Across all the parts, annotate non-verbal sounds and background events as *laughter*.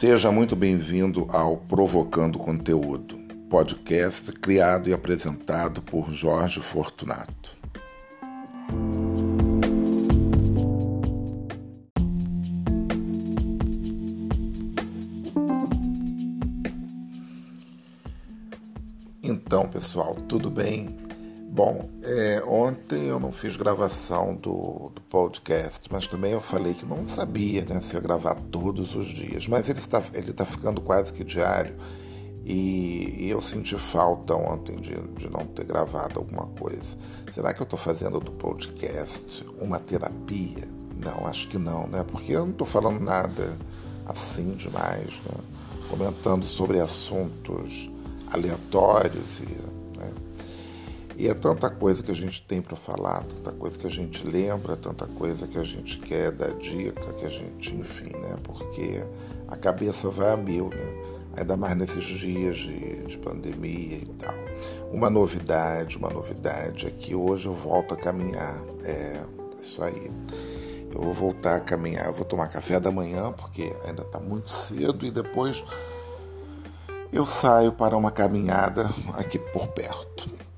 Seja muito bem-vindo ao Provocando Conteúdo, podcast criado e apresentado por Jorge Fortunato. Então, pessoal, tudo bem? Bom, é, ontem eu não fiz gravação do, do, podcast, mas também eu falei que não sabia né, se ia gravar todos os dias. Mas ele está, ele está ficando quase que diário e, e eu senti falta ontem de, de não ter gravado alguma coisa. Será que eu estou fazendo do podcast uma terapia? Não, acho que não, né? Porque eu não estou falando nada assim demais, né? Comentando sobre assuntos aleatórios e e é tanta coisa que a gente tem para falar, tanta coisa que a gente lembra, tanta coisa que a gente quer dar dica, que a gente, enfim, né? Porque a cabeça vai a mil, né? Ainda mais nesses dias de, de pandemia e tal. Uma novidade, uma novidade é que hoje eu volto a caminhar. É isso aí. Eu vou voltar a caminhar, eu vou tomar café da manhã, porque ainda está muito cedo, e depois eu saio para uma caminhada aqui por perto.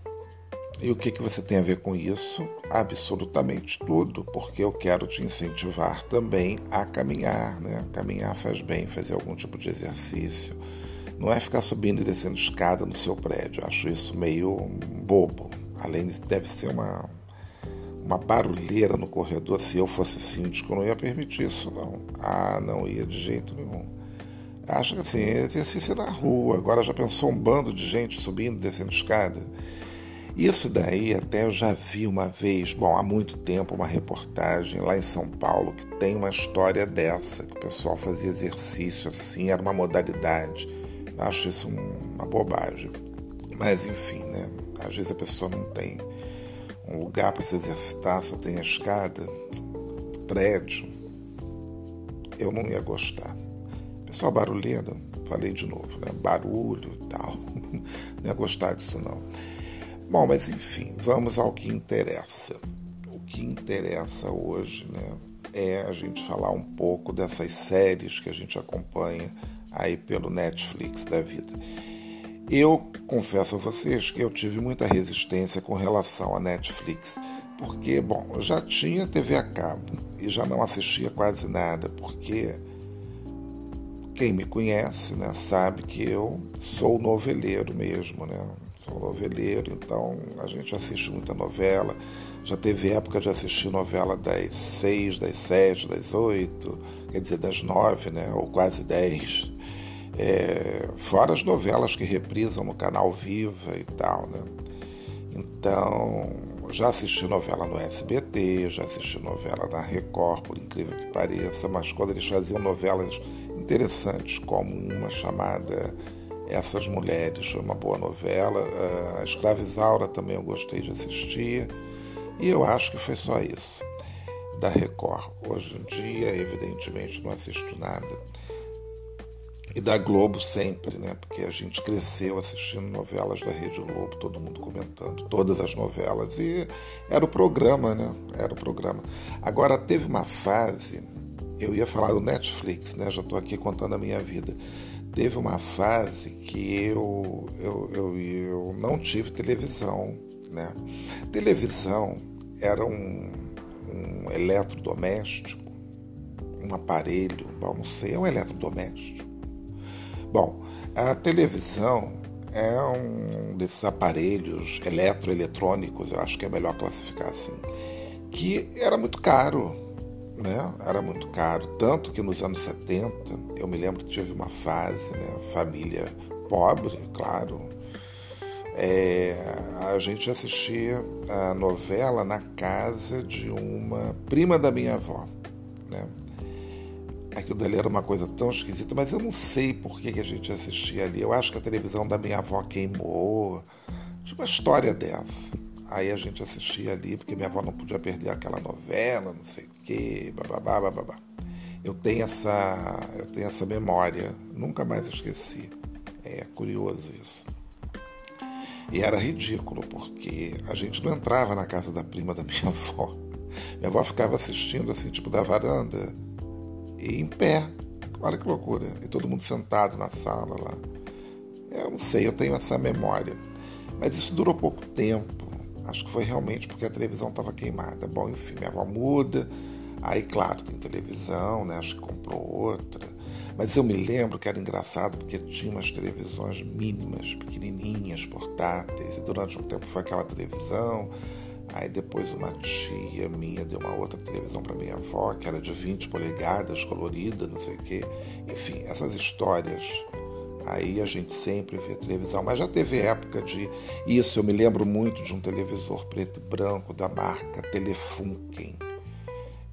E o que, que você tem a ver com isso? Absolutamente tudo, porque eu quero te incentivar também a caminhar, né? Caminhar faz bem, fazer algum tipo de exercício. Não é ficar subindo e descendo escada no seu prédio. Eu acho isso meio bobo. Além disso, deve ser uma, uma barulheira no corredor. Se eu fosse síndico, eu não ia permitir isso, não. Ah, não ia de jeito nenhum. Acho que assim, exercício na rua. Agora já pensou um bando de gente subindo e descendo escada? Isso daí até eu já vi uma vez, bom, há muito tempo, uma reportagem lá em São Paulo que tem uma história dessa, que o pessoal fazia exercício assim, era uma modalidade. Eu acho isso uma bobagem. Mas enfim, né? Às vezes a pessoa não tem um lugar para se exercitar, só tem a escada, prédio. Eu não ia gostar. Pessoal barulheira, falei de novo, né? Barulho e tal. *laughs* Não ia gostar disso não. Bom, mas enfim, vamos ao que interessa. O que interessa hoje, né, é a gente falar um pouco dessas séries que a gente acompanha aí pelo Netflix da vida. Eu confesso a vocês que eu tive muita resistência com relação à Netflix, porque, bom, eu já tinha TV a cabo e já não assistia quase nada, porque quem me conhece, né, sabe que eu sou noveleiro mesmo, né? Sou noveleiro, então a gente assiste muita novela. Já teve época de assistir novela das seis, das sete, das oito, quer dizer, das nove, né? Ou quase dez. É, fora as novelas que reprisam no canal Viva e tal, né? Então, já assisti novela no SBT, já assisti novela na Record, por incrível que pareça, mas quando eles faziam novelas interessantes, como uma chamada essas Mulheres foi uma boa novela. Ah, a Escrava Isaura também eu gostei de assistir. E eu acho que foi só isso da Record. Hoje em dia, evidentemente, não assisto nada. E da Globo sempre, né? Porque a gente cresceu assistindo novelas da Rede Globo, todo mundo comentando, todas as novelas. E era o programa, né? Era o programa. Agora, teve uma fase, eu ia falar do Netflix, né? Já estou aqui contando a minha vida teve uma fase que eu, eu, eu, eu não tive televisão. Né? Televisão era um, um eletrodoméstico, um aparelho, bom, não sei, é um eletrodoméstico. Bom, a televisão é um desses aparelhos eletroeletrônicos, eu acho que é melhor classificar assim, que era muito caro né? Era muito caro. Tanto que nos anos 70, eu me lembro que tive uma fase, né? Família pobre, claro. É, a gente assistia a novela na casa de uma prima da minha avó, né? Aquilo dali era uma coisa tão esquisita, mas eu não sei por que, que a gente assistia ali. Eu acho que a televisão da minha avó queimou. Tinha uma história dessa. Aí a gente assistia ali, porque minha avó não podia perder aquela novela, não sei o quê, bababá, bababá. Eu tenho essa, eu tenho essa memória, nunca mais esqueci. É curioso isso. E era ridículo, porque a gente não entrava na casa da prima da minha *laughs* avó. Minha avó ficava assistindo assim, tipo, da varanda, e em pé, Olha que loucura. E todo mundo sentado na sala lá. Eu não sei, eu tenho essa memória. Mas isso durou pouco tempo. Acho que foi realmente porque a televisão estava queimada. Bom, enfim, minha avó muda. Aí, claro, tem televisão, né? Acho que comprou outra. Mas eu me lembro que era engraçado porque tinha umas televisões mínimas, pequenininhas, portáteis. E durante um tempo foi aquela televisão. Aí depois uma tia minha deu uma outra televisão para minha avó, que era de 20 polegadas, colorida, não sei o quê. Enfim, essas histórias. Aí a gente sempre vê televisão, mas já teve época de isso. Eu me lembro muito de um televisor preto e branco da marca Telefunken.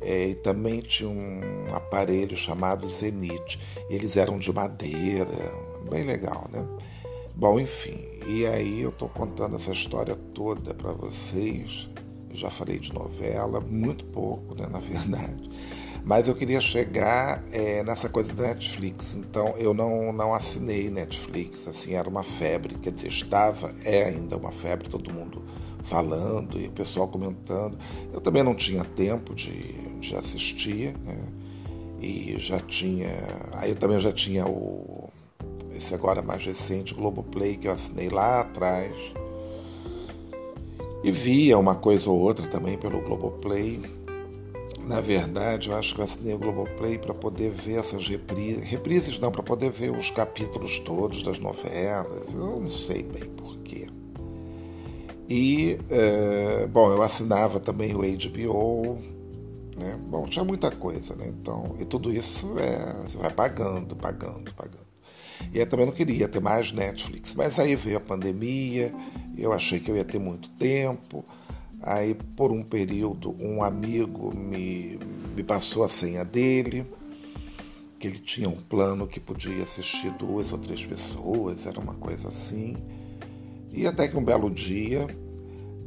É, e também tinha um aparelho chamado Zenith. Eles eram de madeira, bem legal, né? Bom, enfim, e aí eu estou contando essa história toda para vocês. Já falei de novela, muito pouco, né, *laughs* na verdade. Mas eu queria chegar é, nessa coisa da Netflix. Então eu não, não assinei Netflix, assim, era uma febre, quer dizer, estava, é ainda uma febre, todo mundo falando e o pessoal comentando. Eu também não tinha tempo de, de assistir, né? E já tinha. Aí eu também já tinha o esse agora mais recente, Globoplay, que eu assinei lá atrás. E via uma coisa ou outra também pelo Globoplay. Na verdade, eu acho que eu assinei o Globoplay para poder ver essas reprises. Reprises não, para poder ver os capítulos todos das novelas. Eu não sei bem porquê. E, é, bom, eu assinava também o HBO. Né? Bom, tinha muita coisa, né? Então, e tudo isso é, você vai pagando, pagando, pagando. E eu também não queria ter mais Netflix. Mas aí veio a pandemia, eu achei que eu ia ter muito tempo. Aí, por um período, um amigo me, me passou a senha dele, que ele tinha um plano que podia assistir duas ou três pessoas, era uma coisa assim. E até que um belo dia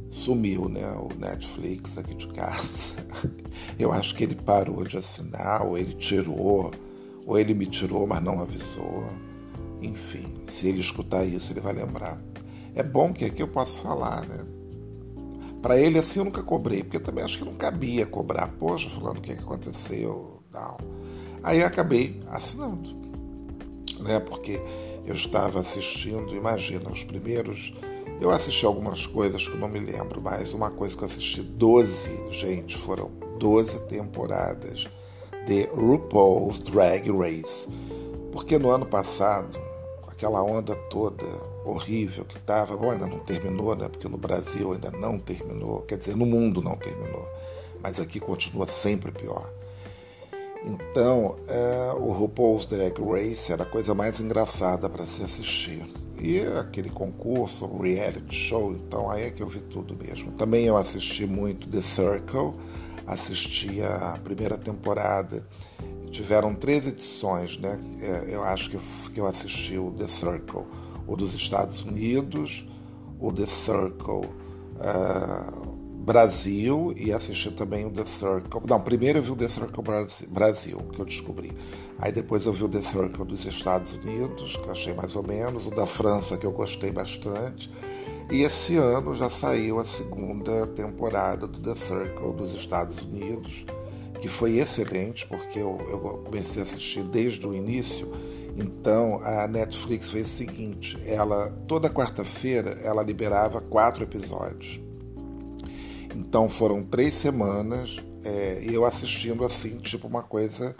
sumiu né, o Netflix aqui de casa. *laughs* Eu acho que ele parou de assinar, ou ele tirou, ou ele me tirou, mas não avisou. Enfim, se ele escutar isso, ele vai lembrar. É bom que aqui eu posso falar, né? Para ele, assim, eu nunca cobrei, porque também acho que não cabia cobrar. Poxa, falando o que aconteceu, tal. Aí eu acabei assinando, né? Porque eu estava assistindo, imagina, os primeiros. Eu assisti algumas coisas que eu não me lembro, mas uma coisa que eu assisti 12, gente, foram 12 temporadas de RuPaul's Drag Race. Porque no ano passado, aquela onda toda horrível que estava, bom, ainda não terminou, né? Porque no Brasil ainda não terminou, quer dizer, no mundo não terminou, mas aqui continua sempre pior. Então, é, o RuPaul's Drag Race era a coisa mais engraçada para se assistir. E aquele concurso, reality show, então aí é que eu vi tudo mesmo. Também eu assisti muito The Circle, assisti a primeira temporada tiveram três edições, né? É, eu acho que eu assisti o The Circle, o dos Estados Unidos, o The Circle uh, Brasil e assisti também o The Circle. Não, primeiro eu vi o The Circle Brasil, que eu descobri. Aí depois eu vi o The Circle dos Estados Unidos, que eu achei mais ou menos, o da França, que eu gostei bastante. E esse ano já saiu a segunda temporada do The Circle dos Estados Unidos que foi excelente, porque eu, eu comecei a assistir desde o início. Então a Netflix fez o seguinte: ela toda quarta-feira ela liberava quatro episódios. Então foram três semanas é, eu assistindo assim, tipo uma coisa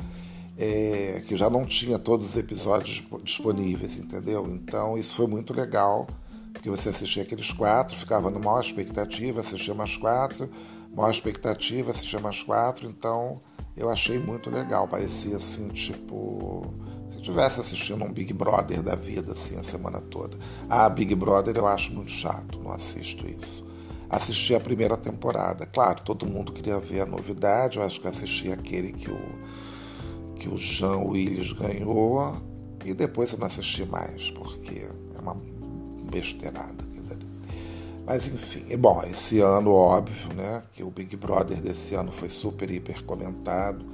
é, que já não tinha todos os episódios disponíveis, entendeu? Então isso foi muito legal, porque você assistia aqueles quatro, ficava numa maior expectativa, assistia mais quatro, maior expectativa, assistia mais quatro, então eu achei muito legal. Parecia assim, tipo, se estivesse assistindo um Big Brother da vida, assim, a semana toda. Ah, Big Brother eu acho muito chato, não assisto isso. Assisti a primeira temporada. Claro, todo mundo queria ver a novidade, eu acho que assisti aquele que o, que o Jean Willis ganhou, e depois eu não assisti mais, porque besteirada. Mas enfim, e bom, esse ano, óbvio, né, que o Big Brother desse ano foi super, hiper comentado,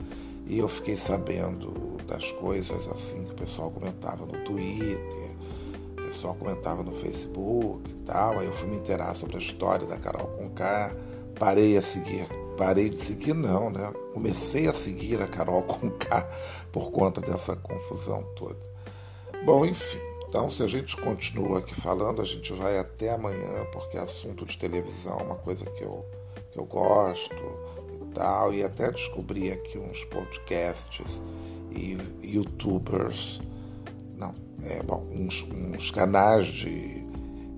e eu fiquei sabendo das coisas assim que o pessoal comentava no Twitter, o pessoal comentava no Facebook e tal, aí eu fui me inteirar sobre a história da Carol Conká, parei a seguir parei de seguir, não, né? Comecei a seguir a Carol com K *laughs* por conta dessa confusão toda. Bom, enfim. Então, se a gente continua aqui falando, a gente vai até amanhã, porque é assunto de televisão uma coisa que eu, que eu gosto e tal. E até descobri aqui uns podcasts e youtubers, não, é bom, uns, uns canais de,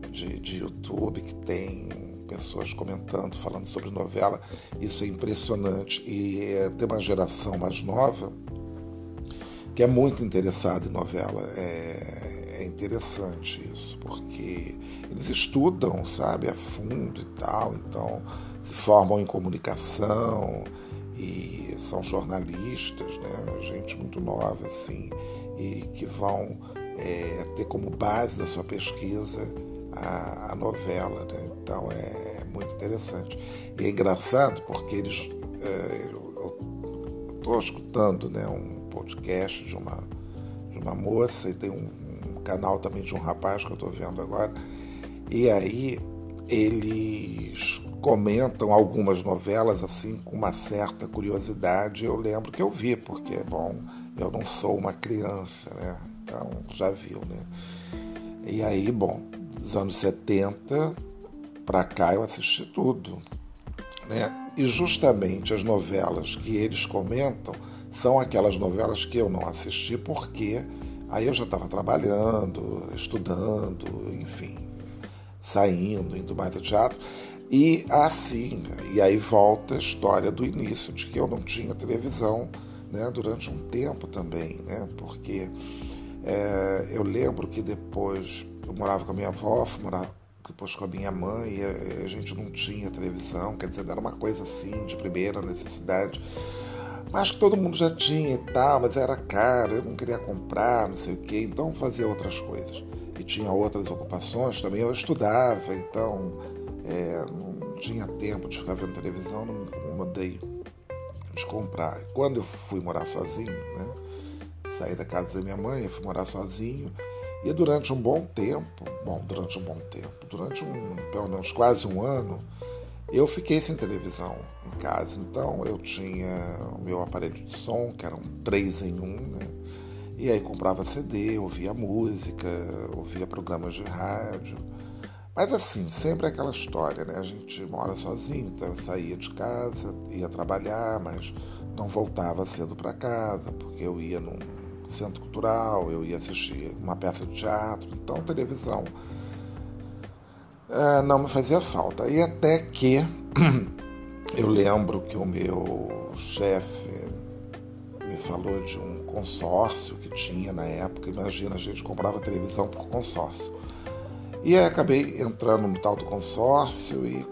de, de YouTube que tem pessoas comentando, falando sobre novela. Isso é impressionante. E é, tem uma geração mais nova que é muito interessada em novela. É, é interessante isso, porque eles estudam, sabe, a fundo e tal, então se formam em comunicação e são jornalistas, né? gente muito nova assim, e que vão é, ter como base da sua pesquisa a, a novela. Né? Então é, é, muito interessante. E é engraçado porque eles. É, eu estou escutando né, um podcast de uma, de uma moça e tem um, canal também de um rapaz que eu estou vendo agora. E aí eles comentam algumas novelas assim com uma certa curiosidade. Eu lembro que eu vi, porque, bom, eu não sou uma criança, né? Então já viu, né? E aí, bom, dos anos 70 para cá eu assisti tudo. Né? E justamente as novelas que eles comentam são aquelas novelas que eu não assisti porque aí eu já estava trabalhando, estudando, enfim, saindo, indo mais ao teatro. E assim, e aí volta a história do início, de que eu não tinha televisão né, durante um tempo também, né, porque é, eu lembro que depois eu morava com a minha avó, morar depois com a minha mãe, e a, a gente não tinha televisão, quer dizer, era uma coisa assim, de primeira necessidade. Mas que todo mundo já tinha e tal, mas era caro, eu não queria comprar, não sei o quê, então fazia outras coisas. E tinha outras ocupações também, eu estudava, então é, não tinha tempo de ficar vendo televisão, não me incomodei de comprar. Quando eu fui morar sozinho, né? Saí da casa da minha mãe, fui morar sozinho. E durante um bom tempo, bom, durante um bom tempo, durante um, pelo menos quase um ano, eu fiquei sem televisão em casa. Então eu tinha o meu aparelho de som, que era um 3 em 1, né? E aí comprava CD, ouvia música, ouvia programas de rádio. Mas assim, sempre aquela história, né? A gente mora sozinho, então eu saía de casa, ia trabalhar, mas não voltava cedo para casa, porque eu ia num centro cultural, eu ia assistir uma peça de teatro, então televisão uh, não me fazia falta. E até que *clears throat* eu lembro que o meu chefe me falou de um consórcio que tinha na época, imagina, a gente comprava televisão por consórcio. E aí acabei entrando no tal do consórcio e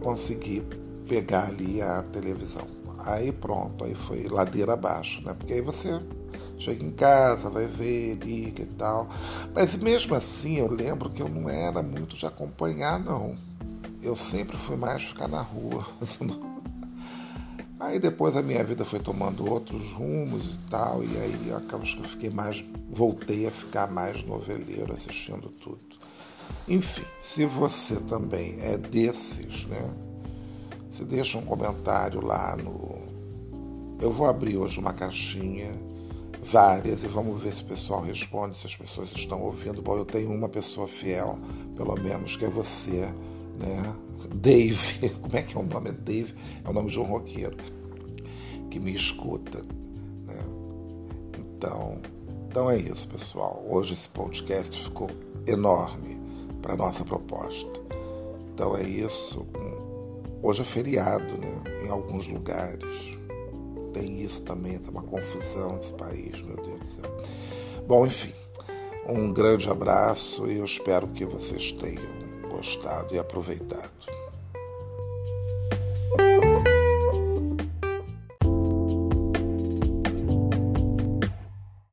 consegui pegar ali a televisão. Aí pronto, aí foi ladeira abaixo, né? Porque aí você chega em casa, vai ver, liga e tal. Mas mesmo assim, eu lembro que eu não era muito de acompanhar, não. Eu sempre fui mais ficar na rua. *laughs* Aí depois a minha vida foi tomando outros rumos e tal, e aí acabou que eu fiquei mais, voltei a ficar mais noveleiro, assistindo tudo. Enfim, se você também é desses, né? Você deixa um comentário lá no. Eu vou abrir hoje uma caixinha várias e vamos ver se o pessoal responde, se as pessoas estão ouvindo. Bom, eu tenho uma pessoa fiel, pelo menos, que é você, né? Dave, *laughs* como é que é o nome? É Dave, é o nome de um roqueiro que me escuta, né? Então, então é isso, pessoal. Hoje esse podcast ficou enorme para nossa proposta. Então é isso. Hoje é feriado, né? Em alguns lugares tem isso também, tem uma confusão nesse país, meu Deus do céu. Bom, enfim, um grande abraço e eu espero que vocês tenham gostado e aproveitado.